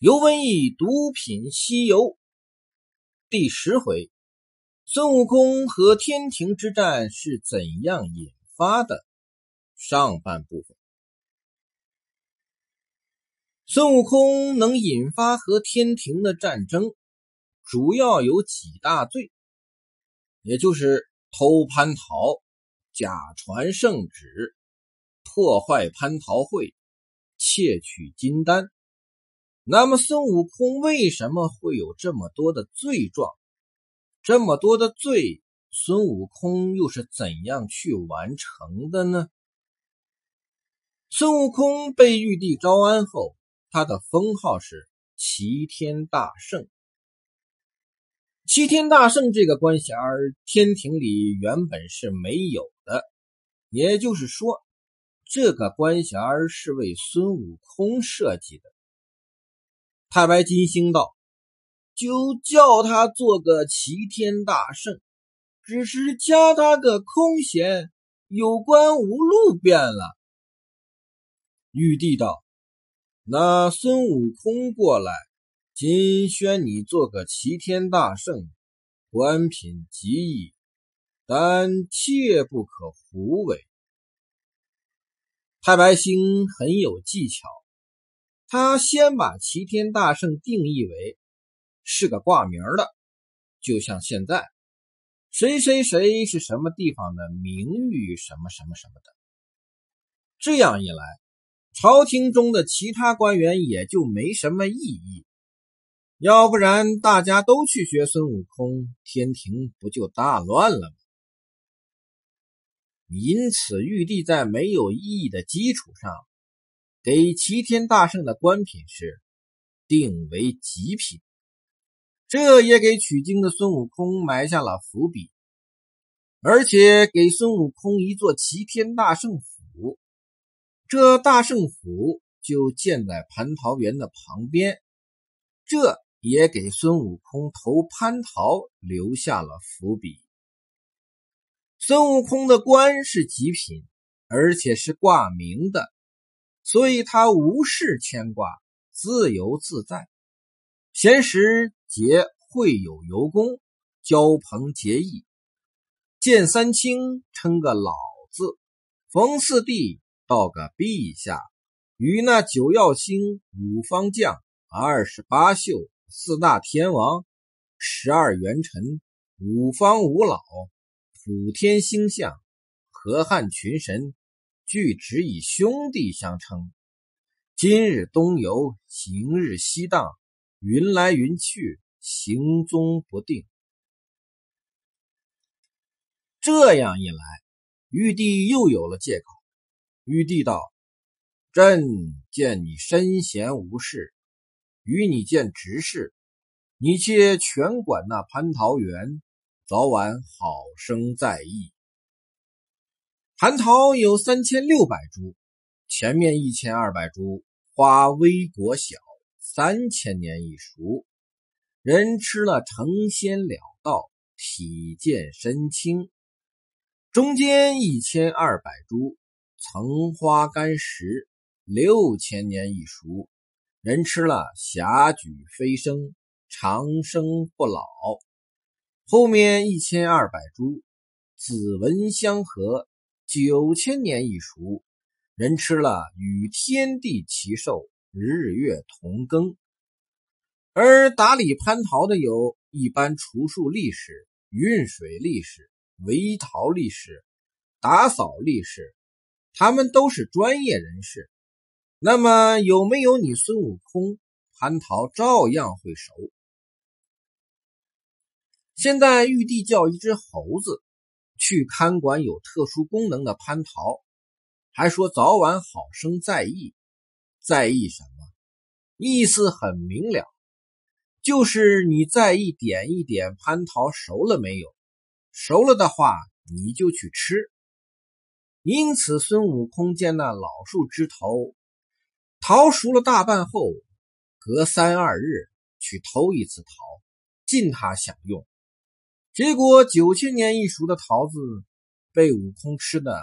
尤文义毒品西游第十回，孙悟空和天庭之战是怎样引发的？上半部分，孙悟空能引发和天庭的战争，主要有几大罪，也就是偷蟠桃、假传圣旨、破坏蟠桃会、窃取金丹。那么孙悟空为什么会有这么多的罪状？这么多的罪，孙悟空又是怎样去完成的呢？孙悟空被玉帝招安后，他的封号是齐天大圣。齐天大圣这个官衔儿天庭里原本是没有的，也就是说，这个官衔儿是为孙悟空设计的。太白金星道：“就叫他做个齐天大圣，只是加他个空闲，有关无禄变了。”玉帝道：“那孙悟空过来，今宣你做个齐天大圣，官品极易，但切不可胡为。”太白星很有技巧。他先把齐天大圣定义为是个挂名的，就像现在谁谁谁是什么地方的名誉什么什么什么的。这样一来，朝廷中的其他官员也就没什么意义。要不然大家都去学孙悟空，天庭不就大乱了吗？因此，玉帝在没有意义的基础上。给齐天大圣的官品是定为极品，这也给取经的孙悟空埋下了伏笔，而且给孙悟空一座齐天大圣府，这大圣府就建在蟠桃园的旁边，这也给孙悟空投蟠桃留下了伏笔。孙悟空的官是极品，而且是挂名的。所以他无事牵挂，自由自在。闲时结会友游公，交朋结义，见三清称个老字，逢四弟道个陛下，与那九曜星、五方将、二十八宿、四大天王、十二元辰、五方五老、普天星象、河汉群神。俱只以兄弟相称。今日东游，行日西荡，云来云去，行踪不定。这样一来，玉帝又有了借口。玉帝道：“朕见你身闲无事，与你见执事，你且全管那蟠桃园，早晚好生在意。”蟠桃有三千六百株，前面一千二百株花微果小，三千年一熟，人吃了成仙了道，体健身轻。中间一千二百株层花干实，六千年一熟，人吃了霞举飞升，长生不老。后面一千二百株紫纹相合。九千年一熟，人吃了与天地齐寿，日月同庚。而打理蟠桃的有一般除树历史、运水历史、围桃历史、打扫历史，他们都是专业人士。那么有没有你孙悟空，蟠桃照样会熟。现在玉帝叫一只猴子。去看管有特殊功能的蟠桃，还说早晚好生在意，在意什么？意思很明了，就是你在意点一点蟠桃熟了没有，熟了的话你就去吃。因此，孙悟空见那老树枝头桃熟了大半后，隔三二日去偷一次桃，尽他享用。结果九千年一熟的桃子被悟空吃的，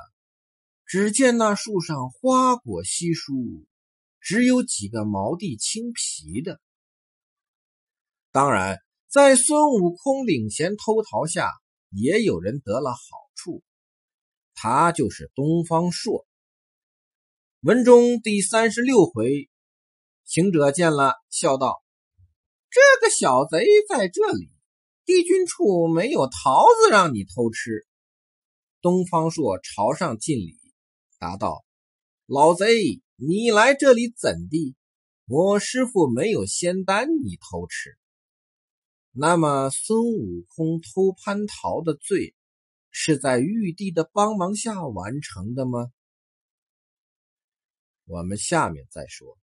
只见那树上花果稀疏，只有几个毛地青皮的。当然，在孙悟空领衔偷桃下，也有人得了好处，他就是东方朔。文中第三十六回，行者见了，笑道：“这个小贼在这里，帝君处没有桃子让你偷吃。”东方朔朝上敬礼，答道：“老贼，你来这里怎地？我师傅没有仙丹，你偷吃。”那么，孙悟空偷蟠桃的罪，是在玉帝的帮忙下完成的吗？我们下面再说。